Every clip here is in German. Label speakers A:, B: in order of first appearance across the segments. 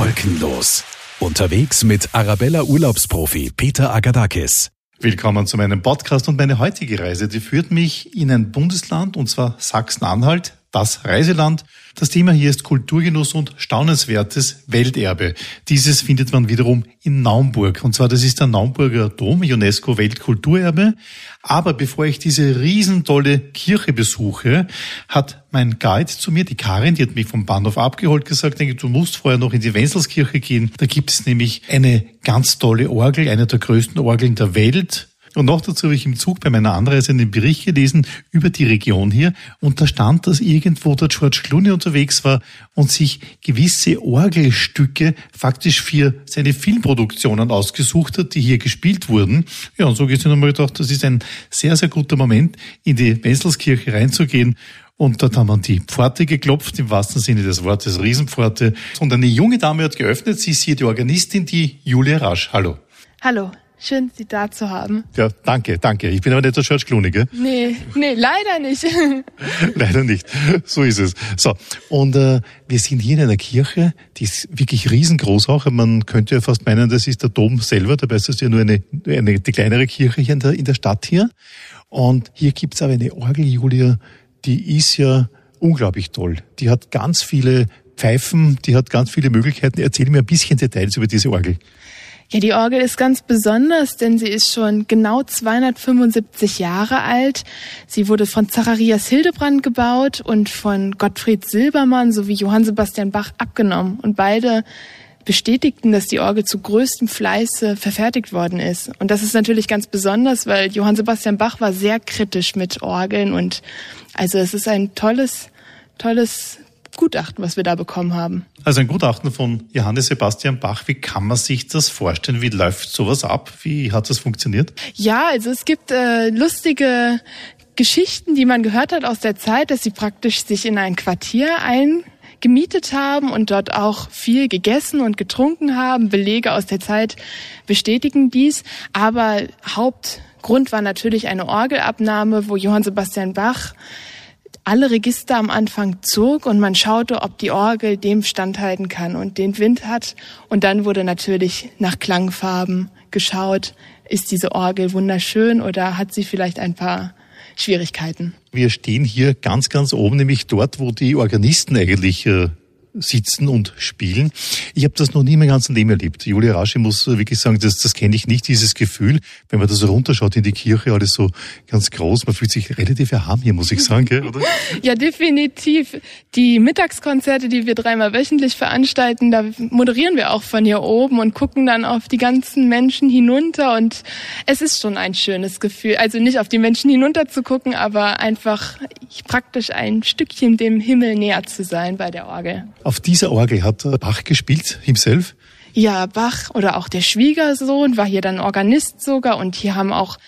A: Wolkenlos. Unterwegs mit Arabella Urlaubsprofi Peter Agadakis.
B: Willkommen zu meinem Podcast und meine heutige Reise, die führt mich in ein Bundesland und zwar Sachsen-Anhalt, das Reiseland. Das Thema hier ist Kulturgenuss und staunenswertes Welterbe. Dieses findet man wiederum in Naumburg. Und zwar, das ist der Naumburger Dom, UNESCO Weltkulturerbe. Aber bevor ich diese riesentolle Kirche besuche, hat mein Guide zu mir, die Karin, die hat mich vom Bahnhof abgeholt, gesagt, denke, du musst vorher noch in die Wenzelskirche gehen. Da gibt es nämlich eine ganz tolle Orgel, eine der größten Orgeln der Welt. Und noch dazu habe ich im Zug bei meiner Anreise einen Bericht gelesen über die Region hier. Und da stand, dass irgendwo der George Clooney unterwegs war und sich gewisse Orgelstücke faktisch für seine Filmproduktionen ausgesucht hat, die hier gespielt wurden. Ja, und so geht es mir nochmal gedacht, das ist ein sehr, sehr guter Moment, in die Wenzelskirche reinzugehen. Und dort haben wir die Pforte geklopft, im wahrsten Sinne des Wortes, Riesenpforte. Und eine junge Dame hat geöffnet. Sie ist hier die Organistin, die Julia Rasch. Hallo.
C: Hallo. Schön, Sie da zu haben.
B: Ja, danke, danke. Ich bin aber nicht der George Clooney, gell?
C: Nee, nee, leider nicht.
B: leider nicht. So ist es. So, und äh, wir sind hier in einer Kirche, die ist wirklich riesengroß auch. Man könnte ja fast meinen, das ist der Dom selber. Dabei ist es ja nur eine, eine die kleinere Kirche hier in der, in der Stadt hier. Und hier gibt's aber eine Orgel, Julia, die ist ja unglaublich toll. Die hat ganz viele Pfeifen, die hat ganz viele Möglichkeiten. Erzähl mir ein bisschen Details über diese Orgel.
C: Ja, die Orgel ist ganz besonders, denn sie ist schon genau 275 Jahre alt. Sie wurde von Zacharias Hildebrand gebaut und von Gottfried Silbermann sowie Johann Sebastian Bach abgenommen. Und beide bestätigten, dass die Orgel zu größtem Fleiße verfertigt worden ist. Und das ist natürlich ganz besonders, weil Johann Sebastian Bach war sehr kritisch mit Orgeln und also es ist ein tolles, tolles Gutachten, was wir da bekommen haben.
B: Also ein Gutachten von Johannes Sebastian Bach. Wie kann man sich das vorstellen? Wie läuft sowas ab? Wie hat das funktioniert?
C: Ja, also es gibt äh, lustige Geschichten, die man gehört hat aus der Zeit, dass sie praktisch sich in ein Quartier ein gemietet haben und dort auch viel gegessen und getrunken haben. Belege aus der Zeit bestätigen dies. Aber Hauptgrund war natürlich eine Orgelabnahme, wo Johann Sebastian Bach alle Register am Anfang zog und man schaute, ob die Orgel dem standhalten kann und den Wind hat. Und dann wurde natürlich nach Klangfarben geschaut. Ist diese Orgel wunderschön oder hat sie vielleicht ein paar Schwierigkeiten?
B: Wir stehen hier ganz, ganz oben, nämlich dort, wo die Organisten eigentlich äh, sitzen und spielen. Ich habe das noch nie mein ganzes Leben erlebt. Julia Rasche muss wirklich sagen, das, das kenne ich nicht, dieses Gefühl, wenn man da so runterschaut in die Kirche, alles so ganz groß, man fühlt sich relativ erhaben hier, muss ich sagen, gell, oder?
C: Ja, definitiv. Die Mittagskonzerte, die wir dreimal wöchentlich veranstalten, da moderieren wir auch von hier oben und gucken dann auf die ganzen Menschen hinunter und es ist schon ein schönes Gefühl. Also nicht auf die Menschen hinunter zu gucken, aber einfach praktisch ein Stückchen dem Himmel näher zu sein bei der Orgel.
B: Auf dieser Orgel hat Bach gespielt, himself?
C: Ja, Bach oder auch der Schwiegersohn war hier dann Organist sogar und hier haben auch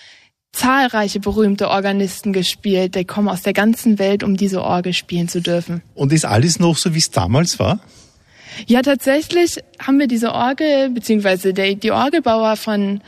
C: zahlreiche berühmte Organisten gespielt. Die kommen aus der ganzen Welt, um diese Orgel spielen zu dürfen.
B: Und ist alles noch so, wie es damals war?
C: Ja, tatsächlich haben wir diese Orgel, beziehungsweise der, die Orgelbauer von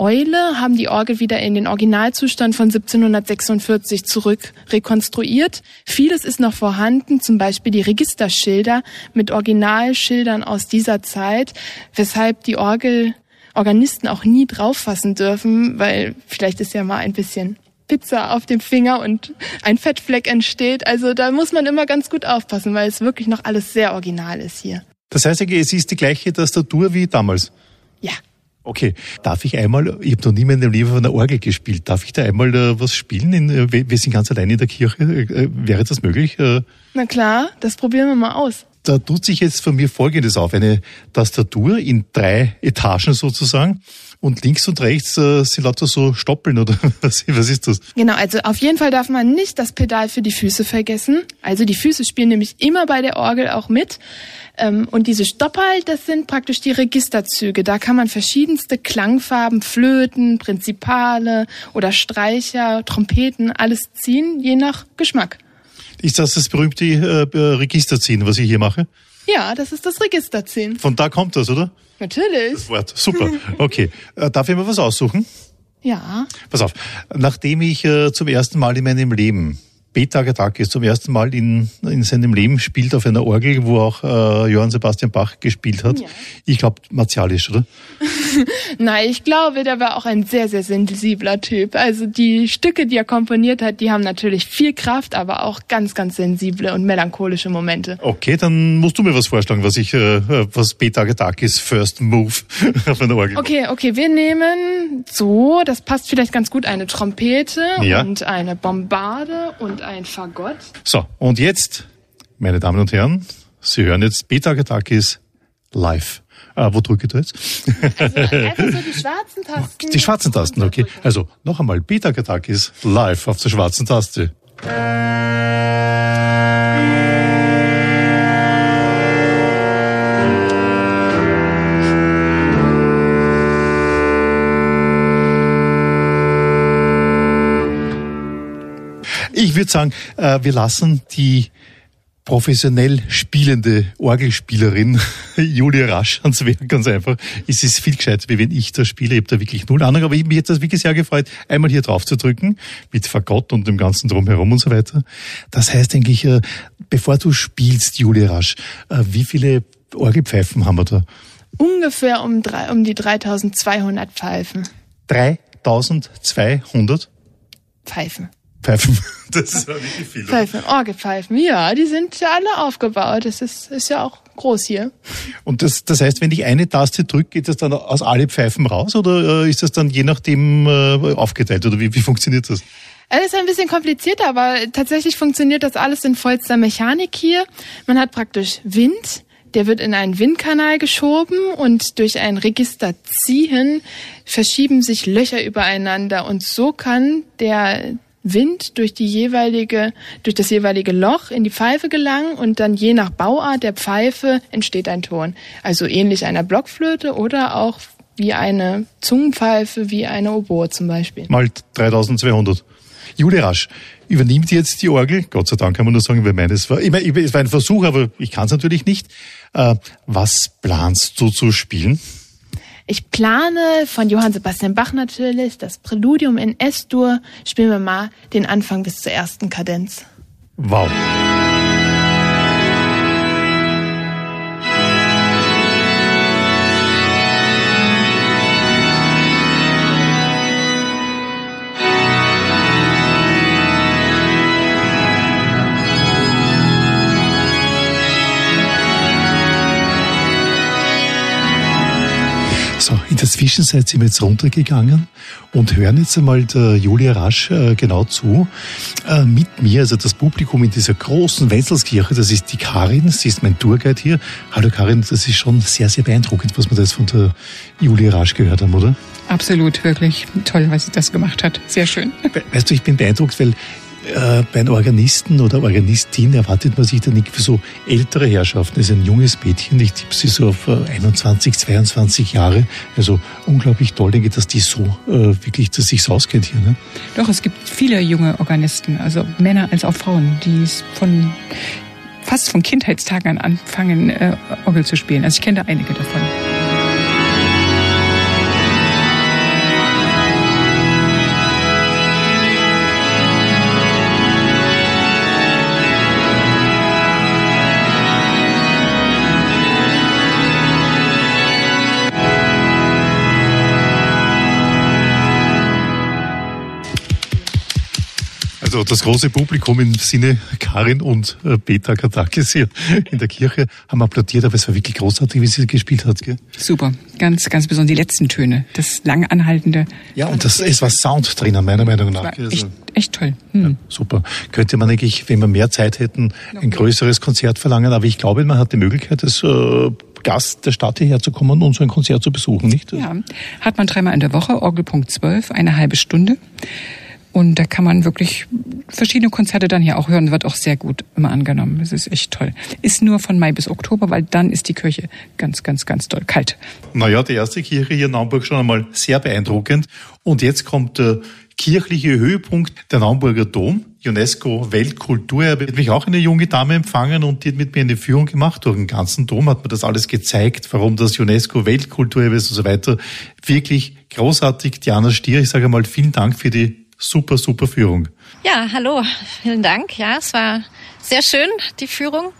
C: Eule haben die Orgel wieder in den Originalzustand von 1746 zurück rekonstruiert. Vieles ist noch vorhanden, zum Beispiel die Registerschilder mit Originalschildern aus dieser Zeit, weshalb die Orgel Organisten auch nie drauffassen dürfen, weil vielleicht ist ja mal ein bisschen Pizza auf dem Finger und ein Fettfleck entsteht. Also da muss man immer ganz gut aufpassen, weil es wirklich noch alles sehr original ist hier.
B: Das heißt, es ist die gleiche Tastatur wie damals?
C: Ja,
B: Okay, darf ich einmal, ich habe noch nie in meinem Leben auf einer Orgel gespielt, darf ich da einmal äh, was spielen? In, äh, wir sind ganz allein in der Kirche, äh, wäre das möglich? Äh?
C: Na klar, das probieren wir mal aus.
B: Da tut sich jetzt von mir Folgendes auf, eine Tastatur in drei Etagen sozusagen und links und rechts äh, sind lauter so Stoppeln oder was, ist das?
C: Genau, also auf jeden Fall darf man nicht das Pedal für die Füße vergessen. Also die Füße spielen nämlich immer bei der Orgel auch mit. Ähm, und diese Stoppal, das sind praktisch die Registerzüge. Da kann man verschiedenste Klangfarben, Flöten, Prinzipale oder Streicher, Trompeten, alles ziehen, je nach Geschmack.
B: Ist das das berühmte äh, Registerziehen, was ich hier mache?
C: Ja, das ist das Registerziehen.
B: Von da kommt das, oder?
C: Natürlich.
B: Das Wort, super. Okay. Äh, darf ich mir was aussuchen?
C: Ja.
B: Pass auf. Nachdem ich äh, zum ersten Mal in meinem Leben Peter Agatakis zum ersten Mal in, in seinem Leben spielt auf einer Orgel, wo auch äh, Johann Sebastian Bach gespielt hat. Ja. Ich glaube, martialisch, oder?
C: Nein, ich glaube, der war auch ein sehr, sehr sensibler Typ. Also die Stücke, die er komponiert hat, die haben natürlich viel Kraft, aber auch ganz, ganz sensible und melancholische Momente.
B: Okay, dann musst du mir was vorschlagen, was ich, äh, was Peter Agatakis First Move auf einer Orgel.
C: Okay, okay, wir nehmen so, das passt vielleicht ganz gut, eine Trompete ja. und eine Bombarde und ein Fagott.
B: So, und jetzt, meine Damen und Herren, Sie hören jetzt Peter Agatakis live. Ah, wo drücke ich da jetzt?
C: Also einfach so die schwarzen Tasten.
B: Die schwarzen Tasten, okay. Also noch einmal, Peter Agatakis live auf der schwarzen Taste. Ich würde sagen, äh, wir lassen die professionell spielende Orgelspielerin Julia Rasch ans Werk ganz einfach. Es ist viel gescheiter, wie wenn ich da spiele. Ich habe da wirklich null Ahnung, aber ich mich jetzt das wirklich sehr gefreut, einmal hier drauf zu drücken, mit Fagott und dem ganzen Drumherum und so weiter. Das heißt eigentlich, äh, bevor du spielst, Julia Rasch, äh, wie viele Orgelpfeifen haben wir da?
C: Ungefähr um, drei, um die 3200 Pfeifen.
B: 3200?
C: Pfeifen.
B: Pfeifen. Das ist wirklich viel.
C: Pfeifen, Orgelpfeifen, ja, die sind ja alle aufgebaut. Das ist, ist ja auch groß hier.
B: Und das, das heißt, wenn ich eine Taste drücke, geht das dann aus alle Pfeifen raus oder äh, ist das dann je nachdem äh, aufgeteilt oder wie, wie funktioniert das?
C: Es ist ein bisschen komplizierter, aber tatsächlich funktioniert das alles in vollster Mechanik hier. Man hat praktisch Wind, der wird in einen Windkanal geschoben und durch ein Register ziehen verschieben sich Löcher übereinander und so kann der Wind durch die jeweilige, durch das jeweilige Loch in die Pfeife gelangen und dann je nach Bauart der Pfeife entsteht ein Ton. Also ähnlich einer Blockflöte oder auch wie eine Zungenpfeife, wie eine Oboe zum Beispiel.
B: Mal 3200. Julia Rasch übernimmt jetzt die Orgel. Gott sei Dank kann man nur sagen, weil meines war, ich meine, es war ein Versuch, aber ich kann es natürlich nicht. Äh, was planst du zu spielen?
C: Ich plane von Johann Sebastian Bach natürlich das Präludium in S-Dur. Spielen wir mal den Anfang bis zur ersten Kadenz.
B: Wow. In der Zwischenzeit sind wir jetzt runtergegangen und hören jetzt einmal der Julia Rasch äh, genau zu. Äh, mit mir, also das Publikum in dieser großen Wenzelskirche, das ist die Karin, sie ist mein Tourguide hier. Hallo Karin, das ist schon sehr, sehr beeindruckend, was wir da jetzt von der Julia Rasch gehört haben, oder?
D: Absolut, wirklich toll, was sie das gemacht hat. Sehr schön.
B: Weißt du, ich bin beeindruckt, weil äh, bei einem Organisten oder Organistin erwartet man sich da nicht für so ältere Herrschaften. Das ist ein junges Mädchen, ich tippe sie so auf 21, äh, 22 Jahre. Also unglaublich toll, denke ich, dass die so äh, wirklich dass sich auskennt hier. Ne?
D: Doch, es gibt viele junge Organisten, also Männer als auch Frauen, die es von fast von Kindheitstagen an anfangen, äh, Orgel zu spielen. Also ich kenne da einige davon.
B: Also das große Publikum im Sinne Karin und äh, Peter Katakis hier in der Kirche haben applaudiert, aber es war wirklich großartig, wie sie gespielt hat. Gell?
D: Super, ganz, ganz besonders die letzten Töne, das lang anhaltende.
B: Ja, und das, es war Sound drinnen, meiner Meinung nach.
D: Also, echt, echt toll. Hm. Ja,
B: super. Könnte man eigentlich, wenn wir mehr Zeit hätten, ein größeres Konzert verlangen, aber ich glaube, man hat die Möglichkeit, das äh, Gast der Stadt hierher zu kommen und so ein Konzert zu besuchen, nicht?
D: Ja, hat man dreimal in der Woche, Orgelpunkt 12, eine halbe Stunde. Und da kann man wirklich verschiedene Konzerte dann hier auch hören. Wird auch sehr gut immer angenommen. Es ist echt toll. Ist nur von Mai bis Oktober, weil dann ist die Kirche ganz, ganz, ganz doll kalt.
B: Naja, die erste Kirche hier in Naumburg schon einmal sehr beeindruckend. Und jetzt kommt der kirchliche Höhepunkt, der Naumburger Dom. UNESCO Weltkulturerbe hat mich auch eine junge Dame empfangen und die hat mit mir eine Führung gemacht. Durch den ganzen Dom hat mir das alles gezeigt, warum das UNESCO Weltkulturerbe ist und so weiter. Wirklich großartig. Diana Stier, ich sage mal vielen Dank für die super, super Führung.
E: Ja, hallo, vielen Dank. Ja, es war sehr schön, die Führung.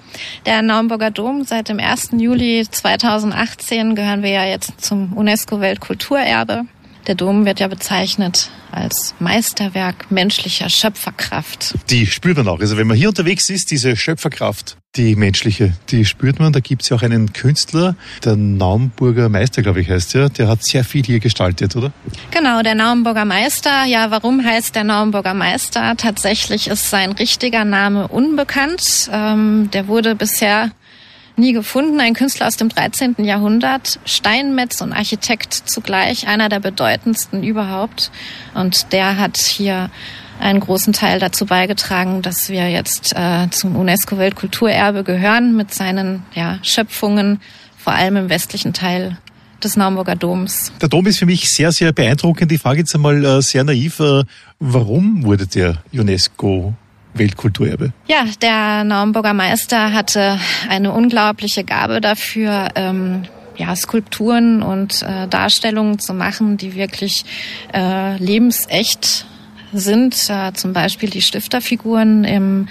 E: Der Naumburger Dom, seit dem 1. Juli 2018 gehören wir ja jetzt zum UNESCO-Weltkulturerbe. Der Dom wird ja bezeichnet als Meisterwerk menschlicher Schöpferkraft.
B: Die spürt man auch. Also wenn man hier unterwegs ist, diese Schöpferkraft, die menschliche, die spürt man. Da gibt es ja auch einen Künstler, der Naumburger Meister, glaube ich, heißt ja. Der hat sehr viel hier gestaltet, oder?
E: Genau, der Naumburger Meister. Ja, warum heißt der Naumburger Meister? Tatsächlich ist sein richtiger Name unbekannt. Ähm, der wurde bisher nie gefunden. Ein Künstler aus dem 13. Jahrhundert, Steinmetz und Architekt zugleich, einer der bedeutendsten überhaupt. Und der hat hier einen großen Teil dazu beigetragen, dass wir jetzt äh, zum UNESCO-Weltkulturerbe gehören mit seinen ja, Schöpfungen, vor allem im westlichen Teil des Naumburger Doms.
B: Der Dom ist für mich sehr, sehr beeindruckend. Die Frage jetzt einmal äh, sehr naiv. Äh, warum wurde der UNESCO Weltkulturerbe.
E: Ja, der Naumburger Meister hatte eine unglaubliche Gabe dafür, ähm, ja, Skulpturen und äh, Darstellungen zu machen, die wirklich äh, lebensecht sind. Äh, zum Beispiel die Stifterfiguren im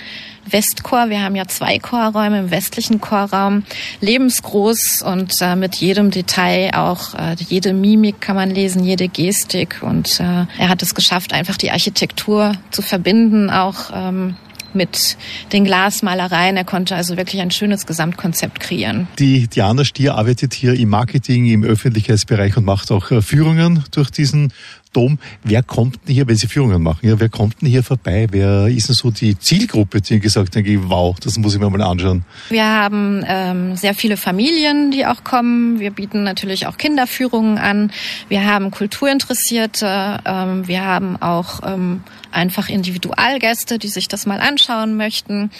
E: Westchor. Wir haben ja zwei Chorräume im westlichen Chorraum, lebensgroß und äh, mit jedem Detail auch äh, jede Mimik kann man lesen, jede Gestik und äh, er hat es geschafft, einfach die Architektur zu verbinden, auch ähm, mit den Glasmalereien. Er konnte also wirklich ein schönes Gesamtkonzept kreieren.
B: Die Diana Stier arbeitet hier im Marketing, im Öffentlichkeitsbereich und macht auch äh, Führungen durch diesen Dom. Wer kommt denn hier, wenn Sie Führungen machen, ja, wer kommt denn hier vorbei? Wer ist denn so die Zielgruppe, die gesagt haben, wow, das muss ich mir mal anschauen?
E: Wir haben ähm, sehr viele Familien, die auch kommen. Wir bieten natürlich auch Kinderführungen an. Wir haben Kulturinteressierte. Ähm, wir haben auch ähm, einfach Individualgäste, die sich das mal anschauen möchten.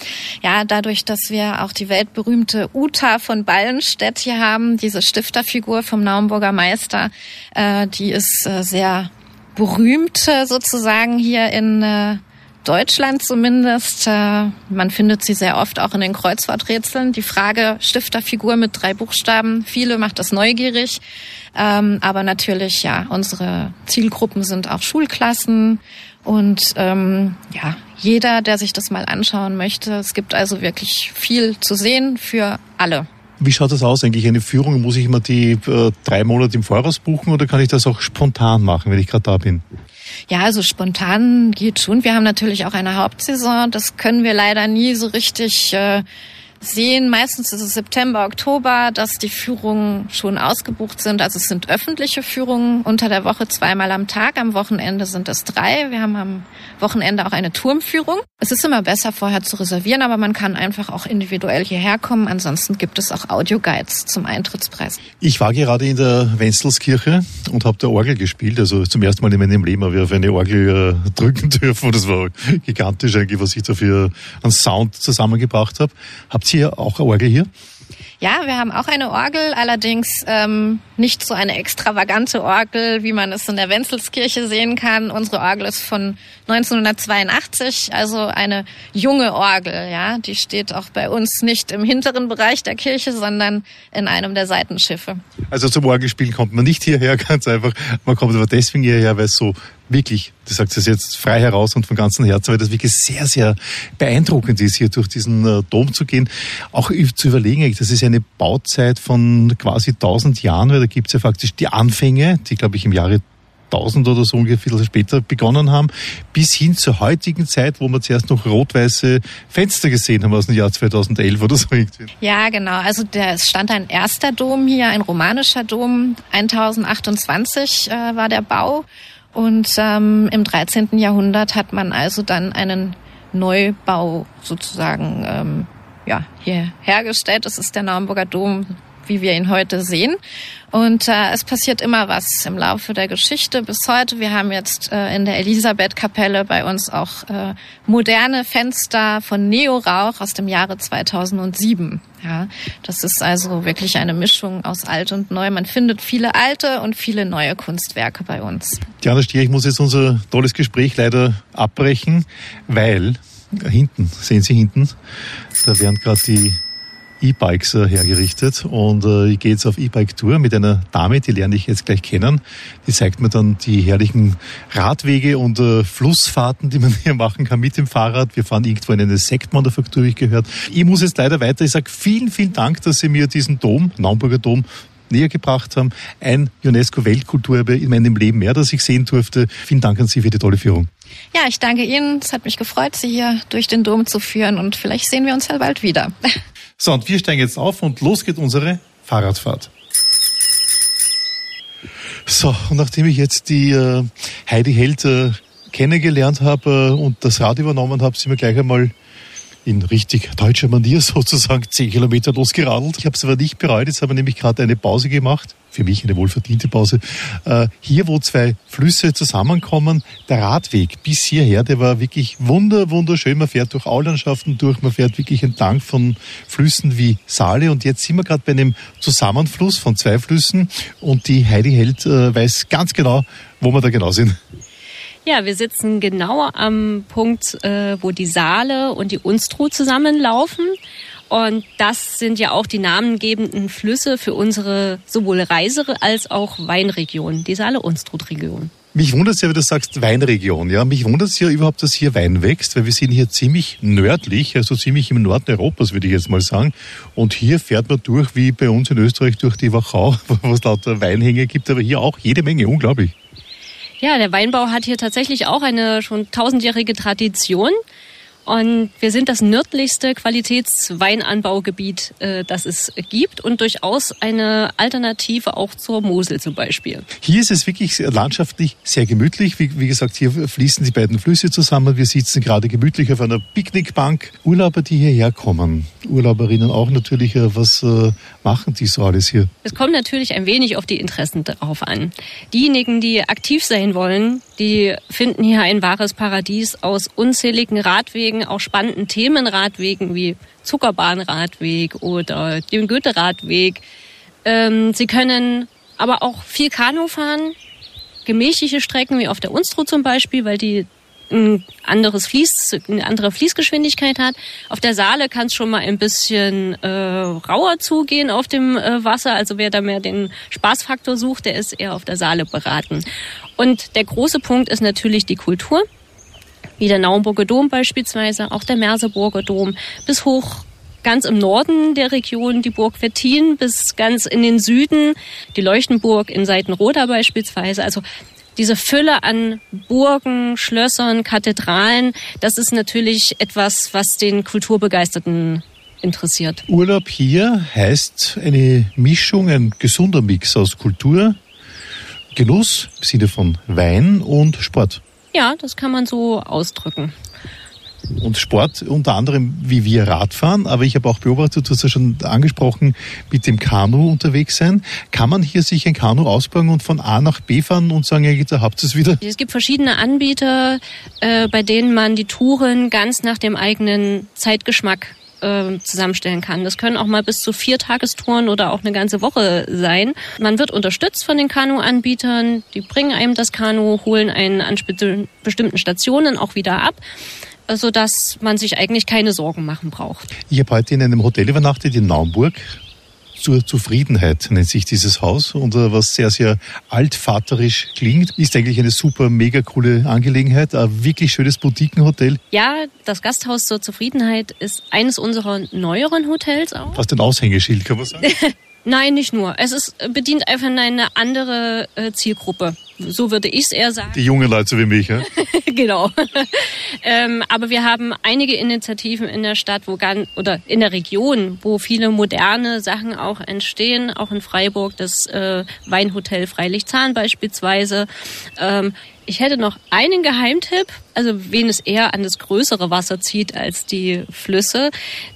E: Ja, dadurch, dass wir auch die weltberühmte Uta von Ballenstedt hier haben, diese Stifterfigur vom Naumburger Meister, äh, die ist äh, sehr berühmt sozusagen hier in äh, Deutschland zumindest. Äh, man findet sie sehr oft auch in den Kreuzworträtseln. Die Frage Stifterfigur mit drei Buchstaben, viele macht das neugierig. Ähm, aber natürlich, ja, unsere Zielgruppen sind auch Schulklassen und ähm, ja, jeder, der sich das mal anschauen möchte. Es gibt also wirklich viel zu sehen für alle.
B: Wie schaut das aus eigentlich? Eine Führung, muss ich immer die äh, drei Monate im Voraus buchen oder kann ich das auch spontan machen, wenn ich gerade da bin?
E: Ja, also spontan geht schon. Wir haben natürlich auch eine Hauptsaison. Das können wir leider nie so richtig äh, sehen, meistens ist es September, Oktober, dass die Führungen schon ausgebucht sind. Also es sind öffentliche Führungen unter der Woche zweimal am Tag. Am Wochenende sind es drei. Wir haben am Wochenende auch eine Turmführung. Es ist immer besser, vorher zu reservieren, aber man kann einfach auch individuell hierher kommen. Ansonsten gibt es auch Audioguides zum Eintrittspreis.
B: Ich war gerade in der Wenzelskirche und habe der Orgel gespielt. Also zum ersten Mal in meinem Leben habe ich auf eine Orgel äh, drücken dürfen. Das war gigantisch eigentlich, was ich da für einen Sound zusammengebracht habe. Habt ihr auch eine Orgel hier?
E: Ja, wir haben auch eine Orgel, allerdings ähm, nicht so eine extravagante Orgel, wie man es in der Wenzelskirche sehen kann. Unsere Orgel ist von 1982, also eine junge Orgel. Ja, die steht auch bei uns nicht im hinteren Bereich der Kirche, sondern in einem der Seitenschiffe.
B: Also zum Orgelspielen kommt man nicht hierher, ganz einfach. Man kommt aber deswegen hierher, weil es so wirklich, du sagst es jetzt frei heraus und von ganzem Herzen, weil das wirklich sehr, sehr beeindruckend ist, hier durch diesen äh, Dom zu gehen. Auch zu überlegen, das ist eine Bauzeit von quasi 1000 Jahren, weil da gibt es ja faktisch die Anfänge, die glaube ich im Jahre 1000 oder so ungefähr später begonnen haben, bis hin zur heutigen Zeit, wo wir zuerst noch rot-weiße Fenster gesehen haben aus dem Jahr 2011 oder so.
E: Ja, genau. Also es stand ein erster Dom hier, ein romanischer Dom. 1028 äh, war der Bau. Und ähm, im 13. Jahrhundert hat man also dann einen Neubau sozusagen ähm, ja, hier hergestellt. Das ist der Naumburger Dom, wie wir ihn heute sehen. Und äh, es passiert immer was im Laufe der Geschichte bis heute. Wir haben jetzt äh, in der Elisabeth-Kapelle bei uns auch äh, moderne Fenster von Neorauch aus dem Jahre 2007. Ja, das ist also wirklich eine Mischung aus alt und neu. Man findet viele alte und viele neue Kunstwerke bei uns.
B: Diana Stier, ich muss jetzt unser tolles Gespräch leider abbrechen, weil hinten, sehen Sie hinten, da werden gerade die E-Bikes äh, hergerichtet und äh, ich gehe jetzt auf E-Bike-Tour mit einer Dame, die lerne ich jetzt gleich kennen. Die zeigt mir dann die herrlichen Radwege und äh, Flussfahrten, die man hier machen kann mit dem Fahrrad. Wir fahren irgendwo in eine Sektmanufaktur, wie ich gehört. Ich muss jetzt leider weiter. Ich sage vielen, vielen Dank, dass Sie mir diesen Dom, Naumburger Dom, näher gebracht haben. Ein UNESCO-Weltkulturerbe in meinem Leben mehr, das ich sehen durfte. Vielen Dank an Sie für die tolle Führung.
E: Ja, ich danke Ihnen. Es hat mich gefreut, Sie hier durch den Dom zu führen und vielleicht sehen wir uns ja bald wieder.
B: So, und wir steigen jetzt auf und los geht unsere Fahrradfahrt. So, und nachdem ich jetzt die äh, Heidi Held äh, kennengelernt habe äh, und das Rad übernommen habe, sind wir gleich einmal in richtig deutscher Manier sozusagen zehn Kilometer losgeradelt. Ich habe es aber nicht bereut. Jetzt habe ich nämlich gerade eine Pause gemacht. Für mich eine wohlverdiente Pause. Äh, hier, wo zwei Flüsse zusammenkommen, der Radweg bis hierher, der war wirklich wunder, wunderschön. Man fährt durch Aulandschaften durch, man fährt wirklich entlang von Flüssen wie Saale. Und jetzt sind wir gerade bei einem Zusammenfluss von zwei Flüssen. Und die Heidi Held äh, weiß ganz genau, wo wir da genau sind.
F: Ja, wir sitzen genau am Punkt, äh, wo die Saale und die Unstrut zusammenlaufen. Und das sind ja auch die namengebenden Flüsse für unsere sowohl Reise- als auch Weinregion, die Saale-Unstrut-Region.
B: Mich wundert es ja, wie du sagst, Weinregion. Ja, mich wundert es ja überhaupt, dass hier Wein wächst, weil wir sind hier ziemlich nördlich, also ziemlich im Norden Europas, würde ich jetzt mal sagen. Und hier fährt man durch, wie bei uns in Österreich, durch die Wachau, wo es lauter Weinhänge gibt, aber hier auch jede Menge, unglaublich.
F: Ja, der Weinbau hat hier tatsächlich auch eine schon tausendjährige Tradition. Und wir sind das nördlichste Qualitätsweinanbaugebiet, äh, das es gibt und durchaus eine Alternative auch zur Mosel zum Beispiel.
B: Hier ist es wirklich landschaftlich sehr gemütlich. Wie, wie gesagt, hier fließen die beiden Flüsse zusammen. Wir sitzen gerade gemütlich auf einer Picknickbank. Urlauber, die hierher kommen, Urlauberinnen auch natürlich, äh, was äh, machen die so alles hier?
F: Es kommt natürlich ein wenig auf die Interessen darauf an. Diejenigen, die aktiv sein wollen, die finden hier ein wahres Paradies aus unzähligen Radwegen, auch spannenden Themenradwegen wie Zuckerbahnradweg oder dem Goethe-Radweg. Ähm, sie können aber auch viel Kanu fahren, gemächliche Strecken wie auf der Unstrut zum Beispiel, weil die ein anderes Fließ, eine andere Fließgeschwindigkeit hat. Auf der Saale kann es schon mal ein bisschen äh, rauer zugehen auf dem äh, Wasser. Also wer da mehr den Spaßfaktor sucht, der ist eher auf der Saale beraten. Und der große Punkt ist natürlich die Kultur, wie der Naumburger Dom beispielsweise, auch der Merseburger Dom, bis hoch ganz im Norden der Region die Burg Wettin bis ganz in den Süden, die Leuchtenburg in Seitenroda beispielsweise. Also diese Fülle an Burgen, Schlössern, Kathedralen, das ist natürlich etwas, was den Kulturbegeisterten interessiert.
B: Urlaub hier heißt eine Mischung, ein gesunder Mix aus Kultur, Genuss im Sinne von Wein und Sport.
F: Ja, das kann man so ausdrücken
B: und Sport, unter anderem wie wir Radfahren, aber ich habe auch beobachtet, du hast ja schon angesprochen, mit dem Kanu unterwegs sein. Kann man hier sich ein Kanu ausbauen und von A nach B fahren und sagen, ja, da habt ihr es wieder?
F: Es gibt verschiedene Anbieter, äh, bei denen man die Touren ganz nach dem eigenen Zeitgeschmack äh, zusammenstellen kann. Das können auch mal bis zu vier Tagestouren oder auch eine ganze Woche sein. Man wird unterstützt von den Kanu-Anbietern. Die bringen einem das Kanu, holen einen an bestimmten Stationen auch wieder ab so man sich eigentlich keine Sorgen machen braucht.
B: Ich habe heute in einem Hotel übernachtet in Naumburg. Zur Zufriedenheit nennt sich dieses Haus und äh, was sehr, sehr altvaterisch klingt, ist eigentlich eine super, mega coole Angelegenheit. Ein wirklich schönes Boutiquenhotel.
F: Ja, das Gasthaus zur Zufriedenheit ist eines unserer neueren Hotels auch.
B: Fast ein Aushängeschild, kann man sagen.
F: Nein, nicht nur. Es ist, bedient einfach eine andere äh, Zielgruppe. So würde ich es eher sagen.
B: Die jungen Leute wie mich, ja?
F: genau. ähm, aber wir haben einige Initiativen in der Stadt, wo ganz, oder in der Region, wo viele moderne Sachen auch entstehen. Auch in Freiburg das äh, Weinhotel Freilichzahn beispielsweise. Ähm, ich hätte noch einen Geheimtipp, also wen es eher an das größere Wasser zieht als die Flüsse,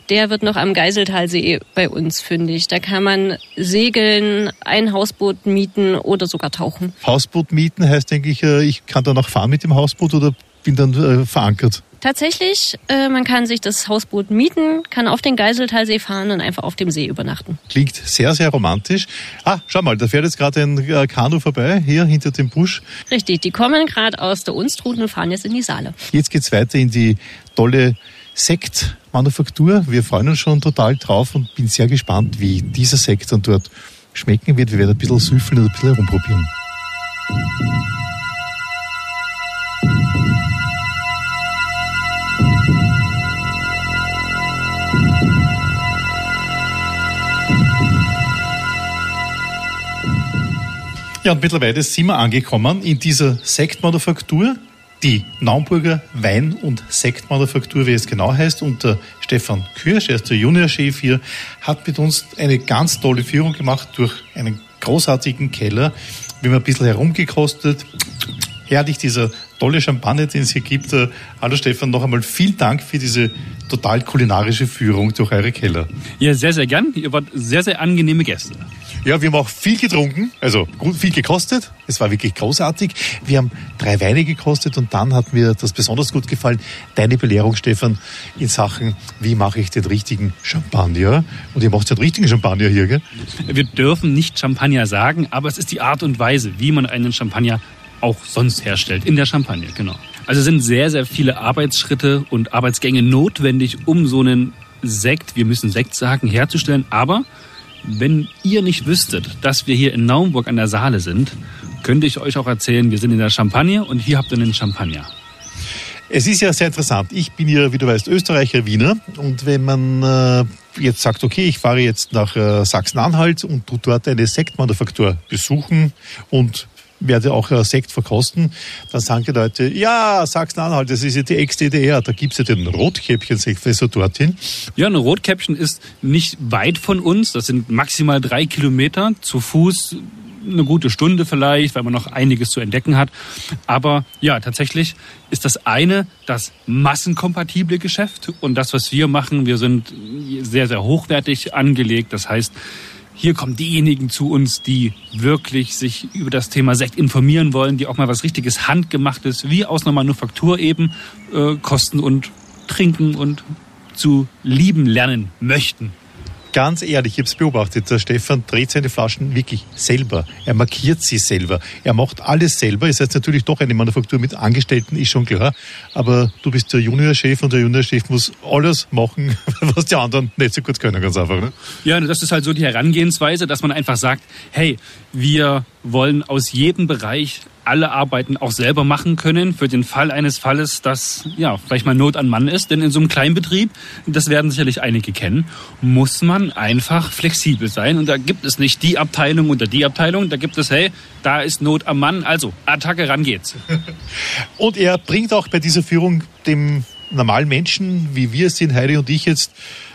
F: der wird noch am Geiseltalsee bei uns fündig. Da kann man segeln, ein Hausboot mieten oder sogar tauchen.
B: Hausboot mieten heißt, denke ich, äh, ich kann da noch fahren mit dem Hausboot oder bin dann äh, verankert?
F: Tatsächlich, äh, man kann sich das Hausboot mieten, kann auf den Geiseltalsee fahren und einfach auf dem See übernachten.
B: Klingt sehr, sehr romantisch. Ah, schau mal, da fährt jetzt gerade ein äh, Kanu vorbei, hier hinter dem Busch.
F: Richtig, die kommen gerade aus der Unstrut und fahren jetzt in die Saale.
B: Jetzt geht's weiter in die tolle Sektmanufaktur. Wir freuen uns schon total drauf und bin sehr gespannt, wie dieser Sekt dann dort schmecken wird. Wir werden ein bisschen süffeln und ein bisschen herumprobieren. Ja, und mittlerweile sind wir angekommen in dieser Sektmanufaktur, die Naumburger Wein- und Sektmanufaktur, wie es genau heißt. Und der Stefan Kürsch, er ist der Juniorchef hier, hat mit uns eine ganz tolle Führung gemacht durch einen großartigen Keller. Wir haben ein bisschen herumgekostet. Herrlich, dieser tolle Champagner, den es hier gibt. Äh, hallo Stefan, noch einmal vielen Dank für diese total kulinarische Führung durch eure Keller.
G: Ja, sehr, sehr gern. Ihr wart sehr, sehr angenehme Gäste.
B: Ja, wir haben auch viel getrunken, also viel gekostet. Es war wirklich großartig. Wir haben drei Weine gekostet und dann hat mir das besonders gut gefallen, deine Belehrung, Stefan, in Sachen, wie mache ich den richtigen Champagner? Und ihr macht den richtigen Champagner hier, gell?
G: Wir dürfen nicht Champagner sagen, aber es ist die Art und Weise, wie man einen Champagner auch sonst herstellt, in der Champagne, genau. Also sind sehr, sehr viele Arbeitsschritte und Arbeitsgänge notwendig, um so einen Sekt, wir müssen Sekt sagen, herzustellen. Aber wenn ihr nicht wüsstet, dass wir hier in Naumburg an der Saale sind, könnte ich euch auch erzählen, wir sind in der Champagne und hier habt ihr einen Champagner.
B: Es ist ja sehr interessant. Ich bin ja, wie du weißt, Österreicher, Wiener. Und wenn man äh, jetzt sagt, okay, ich fahre jetzt nach äh, Sachsen-Anhalt und tu dort eine Sektmanufaktur besuchen und werde auch äh, Sekt verkosten, dann sagen die Leute, ja, Sachsen-Anhalt, das ist ja die Ex-DDR, da gibt's ja den Rotkäppchen-Sekt, so dorthin.
G: Ja, ein Rotkäppchen ist nicht weit von uns, das sind maximal drei Kilometer zu Fuß eine gute Stunde vielleicht, weil man noch einiges zu entdecken hat. Aber ja, tatsächlich ist das eine das massenkompatible Geschäft und das, was wir machen, wir sind sehr, sehr hochwertig angelegt. Das heißt, hier kommen diejenigen zu uns, die wirklich sich über das Thema Sekt informieren wollen, die auch mal was richtiges Handgemachtes, wie aus einer Manufaktur eben, äh, kosten und trinken und zu lieben lernen möchten
B: ganz ehrlich, ich habe es beobachtet, der Stefan dreht seine Flaschen wirklich selber. Er markiert sie selber. Er macht alles selber. Es heißt natürlich doch eine Manufaktur mit Angestellten, ist schon klar. Aber du bist der Juniorchef und der Juniorchef muss alles machen, was die anderen nicht so gut können, ganz einfach. Ne?
G: Ja, das ist halt so die Herangehensweise, dass man einfach sagt, hey, wir wollen aus jedem Bereich alle Arbeiten auch selber machen können für den Fall eines Falles, dass ja vielleicht mal Not an Mann ist. Denn in so einem Kleinbetrieb, das werden sicherlich einige kennen, muss man einfach flexibel sein. Und da gibt es nicht die Abteilung oder die Abteilung. Da gibt es, hey, da ist Not am Mann. Also Attacke, ran geht's.
B: Und er bringt auch bei dieser Führung dem normalen Menschen, wie wir es sind, Heidi und ich jetzt,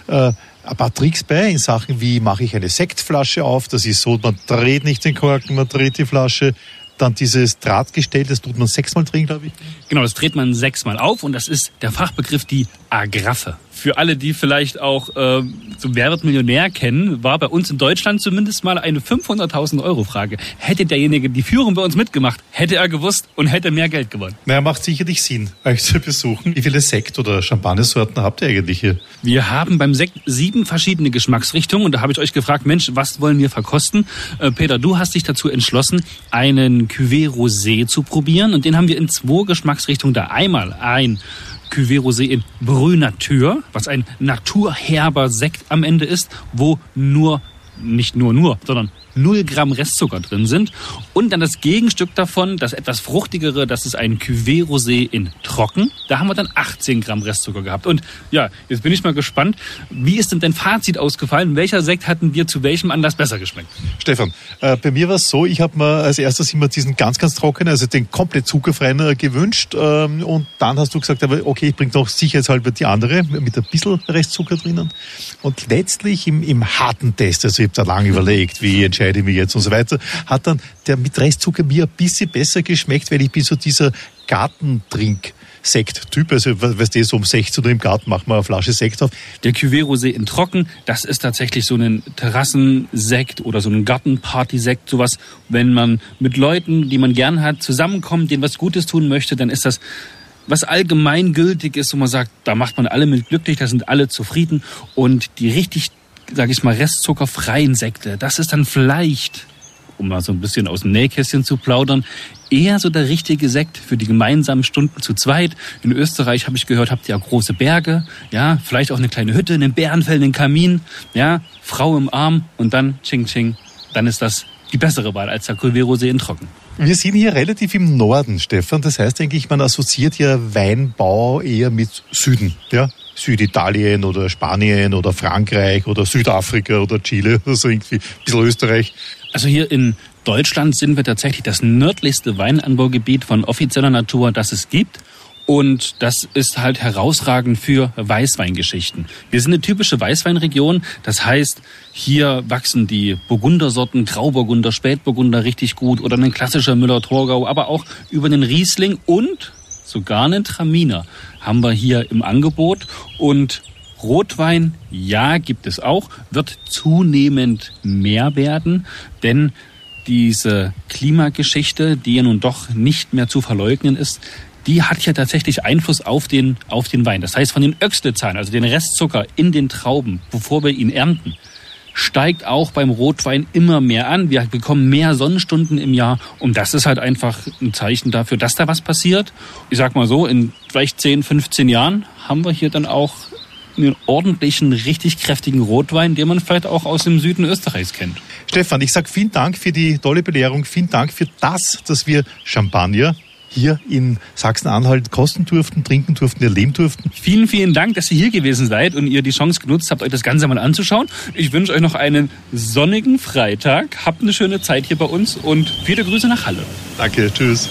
B: äh, ein paar Tricks bei in Sachen, wie mache ich eine Sektflasche auf. Das ist so, man dreht nicht den Korken, man dreht die Flasche dann dieses Drahtgestell, das tut man sechsmal drehen, glaube ich.
G: Genau, das dreht man sechsmal auf und das ist der Fachbegriff die Agraffe. Für alle, die vielleicht auch äh, so Wer wird Millionär kennen, war bei uns in Deutschland zumindest mal eine 500.000 Euro Frage. Hätte derjenige die Führung bei uns mitgemacht, hätte er gewusst und hätte mehr Geld gewonnen.
B: Naja, macht sicherlich Sinn, euch zu besuchen. Wie viele Sekt- oder Champagnersorten habt ihr eigentlich hier?
G: Wir haben beim Sekt sieben verschiedene Geschmacksrichtungen und da habe ich euch gefragt, Mensch, was wollen wir verkosten? Äh, Peter, du hast dich dazu entschlossen, einen Cuvée Rosé zu probieren und den haben wir in zwei Geschmacksrichtungen da. Einmal ein Cuvée in Brü Natur, was ein naturherber Sekt am Ende ist, wo nur, nicht nur nur, sondern 0 Gramm Restzucker drin sind. Und dann das Gegenstück davon, das etwas fruchtigere, das ist ein Cuvée Rosé in Trocken. Da haben wir dann 18 Gramm Restzucker gehabt. Und ja, jetzt bin ich mal gespannt, wie ist denn dein Fazit ausgefallen? Welcher Sekt hatten dir zu welchem Anlass besser geschmeckt?
B: Stefan, äh, bei mir war es so, ich habe mir als erstes immer diesen ganz, ganz trockenen, also den komplett zuckerfreien äh, gewünscht. Ähm, und dann hast du gesagt, aber okay, ich bringe noch sicherheitshalber die andere mit ein bisschen Restzucker drinnen. Und letztlich im, im harten Test, also ich habe da lange überlegt, wie entscheide ich mich jetzt und so weiter, hat dann der mit Restzucker mir ein bisschen besser geschmeckt, weil ich bin so dieser Gartentrink Sekt-Typ. Also, weißt du, so um 16 Uhr im Garten machen wir eine Flasche Sekt auf.
G: Der Cuvée Rosé in Trocken, das ist tatsächlich so ein Terrassensekt oder so ein Gartenparty-Sekt, sowas. Wenn man mit Leuten, die man gern hat, zusammenkommt, denen was Gutes tun möchte, dann ist das was allgemeingültig ist, wo man sagt, da macht man alle mit glücklich, da sind alle zufrieden und die richtig, sage ich mal, restzuckerfreien Sekte, das ist dann vielleicht um mal so ein bisschen aus dem Nähkästchen zu plaudern, eher so der richtige Sekt für die gemeinsamen Stunden zu zweit. In Österreich habe ich gehört, habt ihr ja große Berge, ja, vielleicht auch eine kleine Hütte, einen Bärenfell, einen Kamin, ja, Frau im Arm und dann Ching Ching, dann ist das die bessere Wahl als der Cuvée in Trocken.
B: Wir sind hier relativ im Norden, Stefan. Das heißt eigentlich, man assoziiert ja Weinbau eher mit Süden, ja? Süditalien oder Spanien oder Frankreich oder Südafrika oder Chile oder so irgendwie, ein bisschen Österreich.
G: Also hier in Deutschland sind wir tatsächlich das nördlichste Weinanbaugebiet von offizieller Natur, das es gibt. Und das ist halt herausragend für Weißweingeschichten. Wir sind eine typische Weißweinregion. Das heißt, hier wachsen die Burgundersorten, Grauburgunder, Spätburgunder richtig gut oder ein klassischer Müller-Thurgau, aber auch über den Riesling und sogar einen Traminer haben wir hier im Angebot. Und Rotwein, ja, gibt es auch, wird zunehmend mehr werden, denn diese Klimageschichte, die ja nun doch nicht mehr zu verleugnen ist, die hat ja tatsächlich Einfluss auf den, auf den Wein. Das heißt, von den Öxlezahlen, also den Restzucker in den Trauben, bevor wir ihn ernten, steigt auch beim Rotwein immer mehr an. Wir bekommen mehr Sonnenstunden im Jahr und das ist halt einfach ein Zeichen dafür, dass da was passiert. Ich sag mal so, in vielleicht 10, 15 Jahren haben wir hier dann auch einen ordentlichen, richtig kräftigen Rotwein, den man vielleicht auch aus dem Süden Österreichs kennt.
B: Stefan, ich sage vielen Dank für die tolle Belehrung, vielen Dank für das, dass wir Champagner hier in Sachsen-Anhalt kosten durften, trinken durften, erleben durften.
G: Vielen, vielen Dank, dass ihr hier gewesen seid und ihr die Chance genutzt habt, euch das Ganze mal anzuschauen. Ich wünsche euch noch einen sonnigen Freitag. Habt eine schöne Zeit hier bei uns und viele Grüße nach Halle.
B: Danke, tschüss.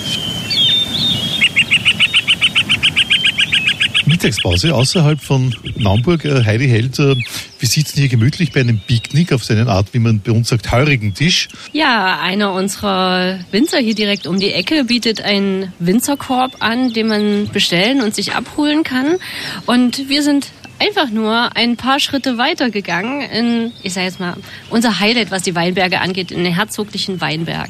B: Mittagspause außerhalb von Naumburg. Äh, Heidi Held, äh, wir sitzen hier gemütlich bei einem Picknick auf seine Art, wie man bei uns sagt, heurigen Tisch.
F: Ja, einer unserer Winzer hier direkt um die Ecke bietet einen Winzerkorb an, den man bestellen und sich abholen kann. Und wir sind einfach nur ein paar Schritte weiter gegangen in, ich sage jetzt mal, unser Highlight, was die Weinberge angeht, in den herzoglichen Weinberg.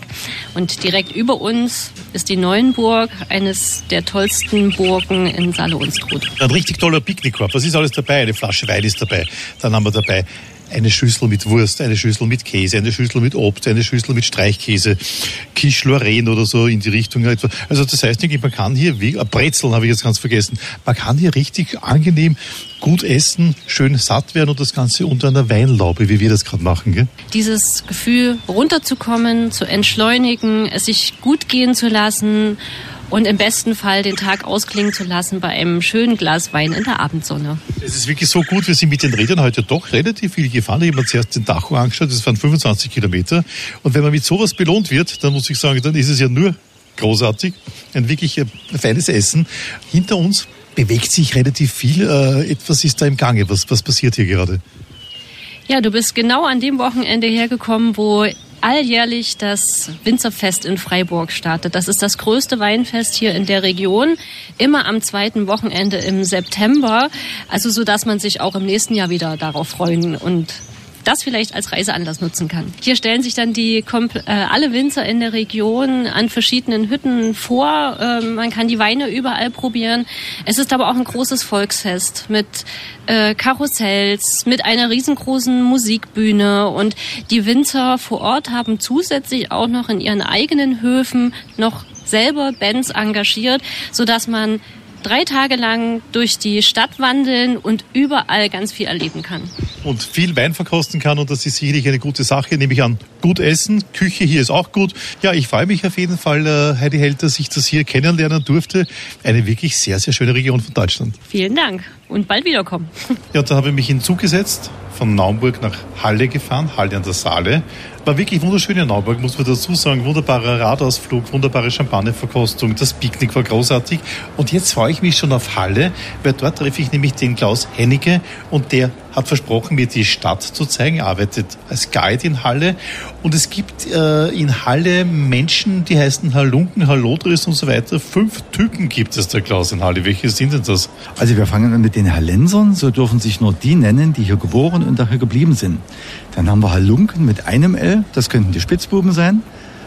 F: Und direkt über uns ist die Neuenburg, eines der tollsten Burgen in Saale Unstrut.
B: Ein richtig toller Picknickkorb. Was ist alles dabei? Eine Flasche Wein ist dabei. Dann haben wir dabei eine Schüssel mit Wurst, eine Schüssel mit Käse, eine Schüssel mit Obst, eine Schüssel mit Streichkäse, Quiche Lorraine oder so in die Richtung. Also das heißt man kann hier, wie, Brezeln habe ich jetzt ganz vergessen, man kann hier richtig angenehm gut essen, schön satt werden und das Ganze unter einer Weinlaube, wie wir das gerade machen. Gell?
F: Dieses Gefühl, runterzukommen, zu entschleunigen, es sich gut gehen zu lassen und im besten Fall den Tag ausklingen zu lassen bei einem schönen Glas Wein in der Abendsonne.
B: Es ist wirklich so gut. Wir sind mit den Rädern heute doch relativ viel gefahren. Ich habe mir zuerst den Tacho angeschaut. Das waren 25 Kilometer. Und wenn man mit sowas belohnt wird, dann muss ich sagen, dann ist es ja nur großartig. Ein wirklich äh, feines Essen. Hinter uns bewegt sich relativ viel. Äh, etwas ist da im Gange. Was, was passiert hier gerade?
F: Ja, du bist genau an dem Wochenende hergekommen, wo alljährlich das Winzerfest in Freiburg startet. Das ist das größte Weinfest hier in der Region, immer am zweiten Wochenende im September, also so dass man sich auch im nächsten Jahr wieder darauf freuen und das vielleicht als Reiseanlass nutzen kann. Hier stellen sich dann die äh, alle Winzer in der Region an verschiedenen Hütten vor. Äh, man kann die Weine überall probieren. Es ist aber auch ein großes Volksfest mit äh, Karussells, mit einer riesengroßen Musikbühne und die Winzer vor Ort haben zusätzlich auch noch in ihren eigenen Höfen noch selber Bands engagiert, so dass man drei Tage lang durch die Stadt wandeln und überall ganz viel erleben kann.
B: Und viel Wein verkosten kann und das ist sicherlich eine gute Sache, nehme ich an. Gut essen, Küche hier ist auch gut. Ja, ich freue mich auf jeden Fall, äh, Heidi Held, dass ich das hier kennenlernen durfte. Eine wirklich sehr, sehr schöne Region von Deutschland.
F: Vielen Dank und bald wiederkommen.
B: Ja, da habe ich mich hinzugesetzt, von Naumburg nach Halle gefahren, Halle an der Saale. War wirklich wunderschön in Naumburg, muss man dazu sagen. Wunderbarer Radausflug, wunderbare Champagnerverkostung, das Picknick war großartig. Und jetzt freue ich mich schon auf Halle, weil dort treffe ich nämlich den Klaus Hennige und der hat versprochen, mir die Stadt zu zeigen, arbeitet als Guide in Halle. Und es gibt äh, in Halle Menschen, die heißen Halunken, Hallodris und so weiter. Fünf Typen gibt es, der Klaus in Halle. Welche sind denn das?
H: Also wir fangen an mit den Hallensern. So dürfen sich nur die nennen, die hier geboren und daher geblieben sind. Dann haben wir Halunken mit einem L. Das könnten die Spitzbuben sein.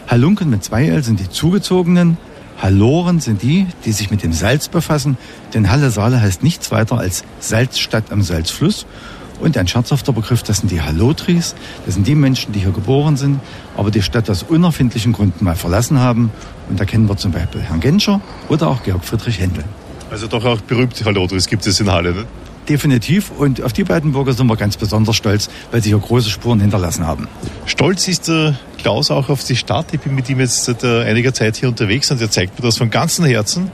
H: Halunken mit zwei L sind die Zugezogenen. Halloren sind die, die sich mit dem Salz befassen, denn Halle Saale heißt nichts weiter als Salzstadt am Salzfluss. Und ein scherzhafter Begriff, das sind die Hallotris. Das sind die Menschen, die hier geboren sind, aber die Stadt aus unerfindlichen Gründen mal verlassen haben. Und da kennen wir zum Beispiel Herrn Genscher oder auch Georg Friedrich Händel.
B: Also doch auch berühmte Hallotris gibt es in Halle, ne?
H: Definitiv. Und auf die beiden Bürger sind wir ganz besonders stolz, weil sie hier große Spuren hinterlassen haben.
B: Stolz ist der Klaus auch auf die Stadt. Ich bin mit ihm jetzt seit äh, einiger Zeit hier unterwegs und er zeigt mir das von ganzem Herzen.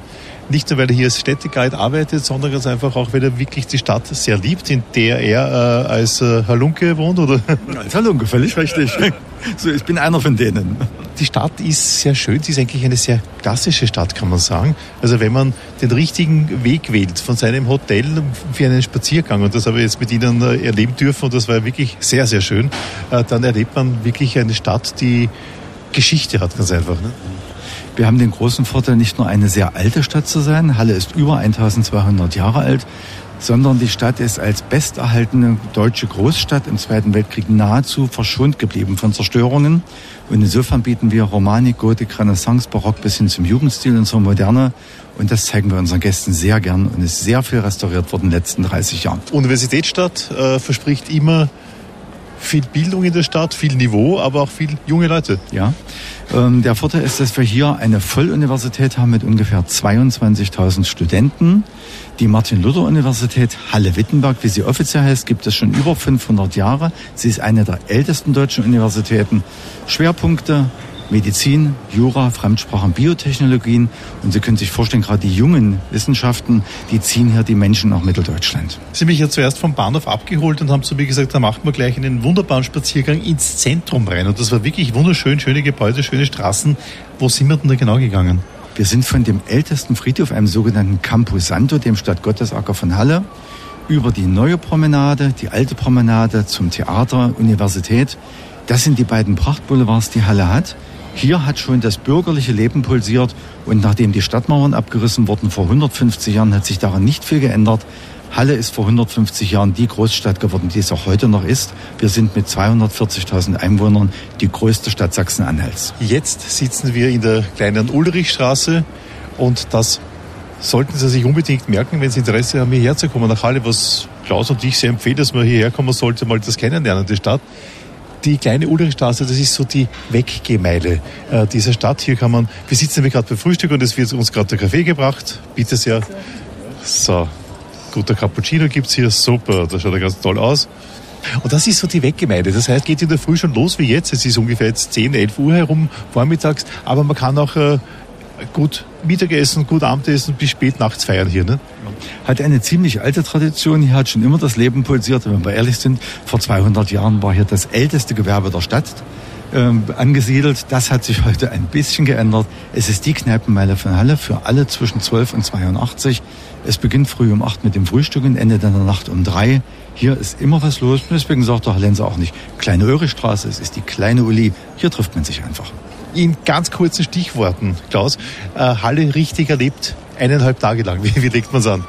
B: Nicht nur, weil er hier als Städteguide arbeitet, sondern ganz einfach auch, weil er wirklich die Stadt sehr liebt, in der er äh, als äh, Halunke wohnt, oder?
H: Als Halunke, völlig richtig. So, ich bin einer von denen.
B: Die Stadt ist sehr schön. Sie ist eigentlich eine sehr klassische Stadt, kann man sagen. Also wenn man den richtigen Weg wählt von seinem Hotel für einen Spaziergang, und das habe ich jetzt mit Ihnen äh, erleben dürfen, und das war wirklich sehr, sehr schön, äh, dann erlebt man wirklich eine Stadt, die Geschichte hat, ganz einfach. Ne?
H: Wir haben den großen Vorteil, nicht nur eine sehr alte Stadt zu sein. Halle ist über 1200 Jahre alt, sondern die Stadt ist als besterhaltene deutsche Großstadt im Zweiten Weltkrieg nahezu verschont geblieben von Zerstörungen. Und insofern bieten wir Romanik, Gotik, Renaissance, Barock bis hin zum Jugendstil und zur Moderne. Und das zeigen wir unseren Gästen sehr gern und ist sehr viel restauriert worden in den letzten 30 Jahren.
B: Universitätsstadt äh, verspricht immer viel Bildung in der Stadt, viel Niveau, aber auch viel junge Leute.
H: Ja. Ähm, der Vorteil ist, dass wir hier eine Volluniversität haben mit ungefähr 22.000 Studenten. Die Martin-Luther-Universität Halle-Wittenberg, wie sie offiziell heißt, gibt es schon über 500 Jahre. Sie ist eine der ältesten deutschen Universitäten. Schwerpunkte Medizin, Jura, Fremdsprachen, Biotechnologien. Und Sie können sich vorstellen, gerade die jungen Wissenschaften, die ziehen hier die Menschen nach Mitteldeutschland.
B: Sie haben mich ja zuerst vom Bahnhof abgeholt und haben zu mir gesagt, da machen wir gleich einen wunderbaren Spaziergang ins Zentrum rein. Und das war wirklich wunderschön, schöne Gebäude, schöne Straßen. Wo sind wir denn da genau gegangen?
H: Wir sind von dem ältesten Friedhof, einem sogenannten Campus Santo, dem Stadtgottesacker von Halle, über die neue Promenade, die alte Promenade zum Theater, Universität. Das sind die beiden Prachtboulevards, die Halle hat. Hier hat schon das bürgerliche Leben pulsiert und nachdem die Stadtmauern abgerissen wurden vor 150 Jahren, hat sich daran nicht viel geändert. Halle ist vor 150 Jahren die Großstadt geworden, die es auch heute noch ist. Wir sind mit 240.000 Einwohnern die größte Stadt Sachsen-Anhalts.
B: Jetzt sitzen wir in der kleinen Ulrichstraße und das sollten Sie sich unbedingt merken, wenn Sie Interesse haben, hierher zu kommen nach Halle, was Klaus und ich sehr empfehlen, dass man hierher kommen sollte, mal das kennenlernen, die Stadt die kleine Ulrichstraße, das ist so die Weggehmeile äh, dieser Stadt. Hier kann man, wir sitzen nämlich gerade beim Frühstück und es wird uns gerade der Kaffee gebracht. Bitte sehr. So, guter Cappuccino gibt es hier. Super, das schaut ja ganz toll aus. Und das ist so die Weggemeinde. Das heißt, geht in der Früh schon los wie jetzt. Es ist ungefähr jetzt 10, 11 Uhr herum vormittags. Aber man kann auch äh, gut Mittagessen, gut Abendessen bis spät nachts feiern hier. Ne?
H: Hat eine ziemlich alte Tradition. Hier hat schon immer das Leben pulsiert. Wenn wir ehrlich sind, vor 200 Jahren war hier das älteste Gewerbe der Stadt ähm, angesiedelt. Das hat sich heute ein bisschen geändert. Es ist die Kneipenmeile von Halle für alle zwischen 12 und 82. Es beginnt früh um 8 mit dem Frühstück und endet in der Nacht um 3. Hier ist immer was los. Deswegen sagt der Hallenser auch nicht kleine Örichstraße, es ist die kleine Uli. Hier trifft man sich einfach
B: in ganz kurzen Stichworten, Klaus, äh, Halle richtig erlebt, eineinhalb Tage lang. Wie, wie legt man es an?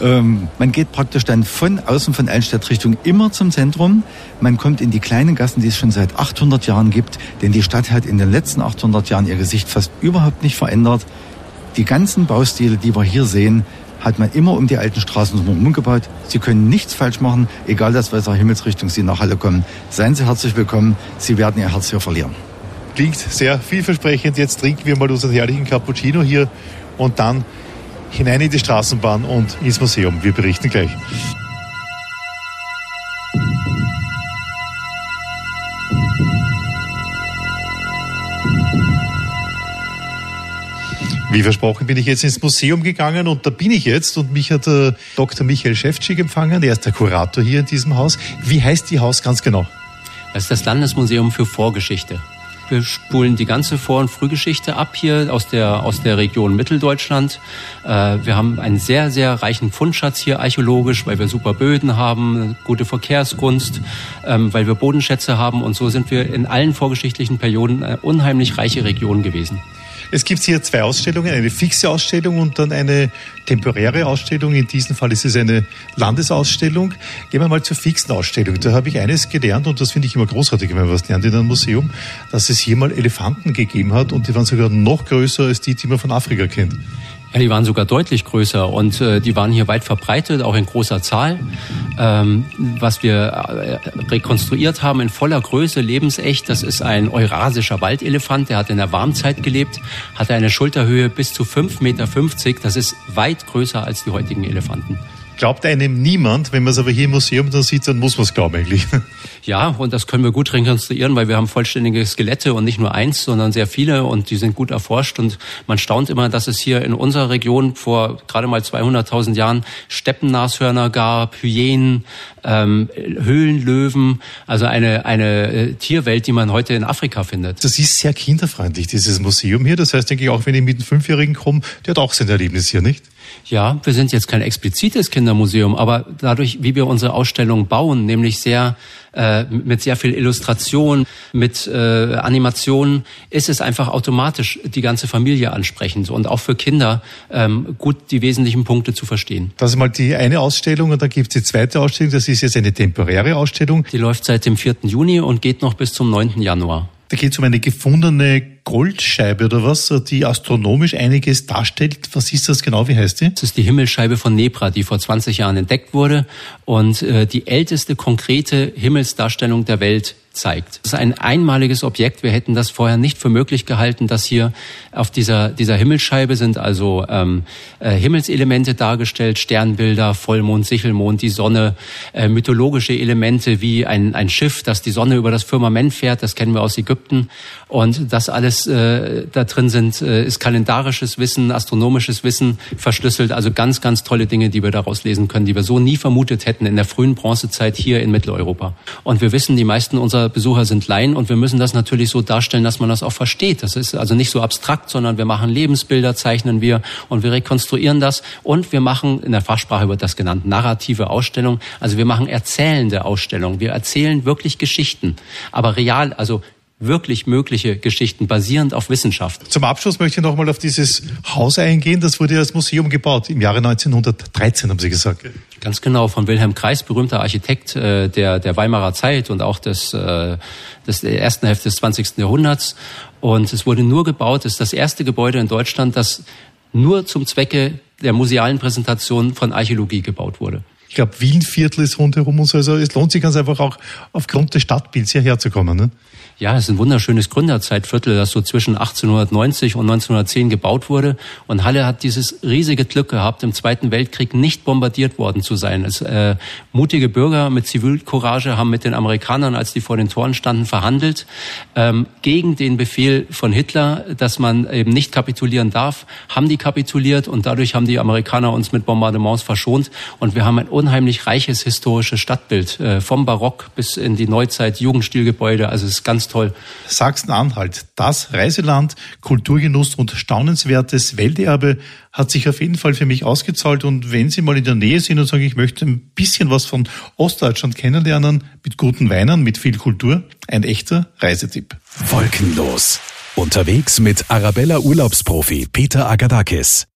H: Ähm, man geht praktisch dann von außen von Eilenstadt Richtung immer zum Zentrum. Man kommt in die kleinen Gassen, die es schon seit 800 Jahren gibt, denn die Stadt hat in den letzten 800 Jahren ihr Gesicht fast überhaupt nicht verändert. Die ganzen Baustile, die wir hier sehen, hat man immer um die alten Straßen drumherum gebaut. Sie können nichts falsch machen, egal aus welcher Himmelsrichtung Sie nach Halle kommen. Seien Sie herzlich willkommen. Sie werden Ihr Herz hier verlieren.
B: Klingt sehr vielversprechend. Jetzt trinken wir mal unseren herrlichen Cappuccino hier und dann hinein in die Straßenbahn und ins Museum. Wir berichten gleich. Wie versprochen bin ich jetzt ins Museum gegangen und da bin ich jetzt und mich hat der Dr. Michael Schäftschick empfangen. Er ist der Kurator hier in diesem Haus. Wie heißt die Haus ganz genau?
I: Das ist das Landesmuseum für Vorgeschichte. Wir spulen die ganze Vor- und Frühgeschichte ab hier aus der, aus der Region Mitteldeutschland. Äh, wir haben einen sehr, sehr reichen Fundschatz hier archäologisch, weil wir super Böden haben, gute Verkehrskunst, ähm, weil wir Bodenschätze haben und so sind wir in allen vorgeschichtlichen Perioden eine unheimlich reiche Region gewesen.
B: Es gibt hier zwei Ausstellungen, eine fixe Ausstellung und dann eine temporäre Ausstellung. In diesem Fall ist es eine Landesausstellung. Gehen wir mal zur fixen Ausstellung. Da habe ich eines gelernt und das finde ich immer großartig, wenn man was lernt in einem Museum, dass es hier mal Elefanten gegeben hat und die waren sogar noch größer als die, die man von Afrika kennt.
I: Ja, die waren sogar deutlich größer und äh, die waren hier weit verbreitet, auch in großer Zahl. Ähm, was wir äh, rekonstruiert haben in voller Größe, lebensecht, das ist ein eurasischer Waldelefant, der hat in der Warmzeit gelebt, hatte eine Schulterhöhe bis zu 5,50 Meter. Das ist weit größer als die heutigen Elefanten.
B: Glaubt einem niemand, wenn man es aber hier im Museum dann sieht, dann muss man es glauben eigentlich.
I: Ja, und das können wir gut rekonstruieren, weil wir haben vollständige Skelette und nicht nur eins, sondern sehr viele und die sind gut erforscht und man staunt immer, dass es hier in unserer Region vor gerade mal 200.000 Jahren Steppennashörner gab, Hyänen, ähm, Höhlenlöwen, also eine, eine äh, Tierwelt, die man heute in Afrika findet.
B: Das ist sehr kinderfreundlich, dieses Museum hier. Das heißt, denke ich, auch wenn ich mit einem Fünfjährigen komme, der hat auch sein Erlebnis hier, nicht?
I: Ja, wir sind jetzt kein explizites Kindermuseum, aber dadurch, wie wir unsere Ausstellung bauen, nämlich sehr äh, mit sehr viel Illustration, mit äh, Animationen, ist es einfach automatisch die ganze Familie ansprechend und auch für Kinder ähm, gut die wesentlichen Punkte zu verstehen.
B: Das ist mal die eine Ausstellung und dann gibt es die zweite Ausstellung, das ist jetzt eine temporäre Ausstellung.
I: Die läuft seit dem 4. Juni und geht noch bis zum 9. Januar.
B: Da geht es um eine gefundene Goldscheibe oder was, die astronomisch einiges darstellt. Was ist das genau? Wie heißt die?
I: Das ist die Himmelsscheibe von Nebra, die vor 20 Jahren entdeckt wurde und äh, die älteste konkrete Himmelsdarstellung der Welt zeigt. Das ist ein einmaliges Objekt. Wir hätten das vorher nicht für möglich gehalten, dass hier auf dieser, dieser Himmelsscheibe sind also ähm, äh, Himmelselemente dargestellt, Sternbilder, Vollmond, Sichelmond, die Sonne, äh, mythologische Elemente wie ein, ein Schiff, das die Sonne über das Firmament fährt, das kennen wir aus Ägypten. Und das alles äh, da drin sind, äh, ist kalendarisches Wissen, astronomisches Wissen verschlüsselt. Also ganz, ganz tolle Dinge, die wir daraus lesen können, die wir so nie vermutet hätten in der frühen Bronzezeit hier in Mitteleuropa. Und wir wissen, die meisten unserer Besucher sind Laien und wir müssen das natürlich so darstellen, dass man das auch versteht. Das ist also nicht so abstrakt, sondern wir machen Lebensbilder, zeichnen wir und wir rekonstruieren das und wir machen, in der Fachsprache wird das genannt, narrative Ausstellung. Also wir machen erzählende Ausstellungen. Wir erzählen wirklich Geschichten, aber real, also wirklich mögliche Geschichten basierend auf Wissenschaft.
B: Zum Abschluss möchte ich nochmal auf dieses Haus eingehen. Das wurde als Museum gebaut im Jahre 1913, haben Sie gesagt.
I: Ganz genau, von Wilhelm Kreis, berühmter Architekt äh, der, der Weimarer Zeit und auch des, äh, des ersten Hälfte des 20. Jahrhunderts. Und es wurde nur gebaut, es ist das erste Gebäude in Deutschland, das nur zum Zwecke der musealen Präsentation von Archäologie gebaut wurde.
B: Ich glaube, Wienviertel ist rundherum und so. Also es lohnt sich ganz einfach auch aufgrund des Stadtbilds hierher zu kommen. Ne?
I: Ja, es ist ein wunderschönes Gründerzeitviertel, das so zwischen 1890 und 1910 gebaut wurde. Und Halle hat dieses riesige Glück gehabt, im Zweiten Weltkrieg nicht bombardiert worden zu sein. Es, äh, mutige Bürger mit Zivilcourage haben mit den Amerikanern, als die vor den Toren standen, verhandelt ähm, gegen den Befehl von Hitler, dass man eben nicht kapitulieren darf, haben die kapituliert und dadurch haben die Amerikaner uns mit Bombardements verschont. Und wir haben ein unheimlich reiches historisches Stadtbild, äh, vom Barock bis in die Neuzeit, Jugendstilgebäude. Also es ist ganz toll.
B: Sachsen-Anhalt, das Reiseland, Kulturgenuss und staunenswertes Welterbe hat sich auf jeden Fall für mich ausgezahlt. Und wenn Sie mal in der Nähe sind und sagen, ich möchte ein bisschen was von Ostdeutschland kennenlernen, mit guten Weinen, mit viel Kultur, ein echter Reisetipp.
A: Wolkenlos. Unterwegs mit Arabella Urlaubsprofi Peter Agadakis.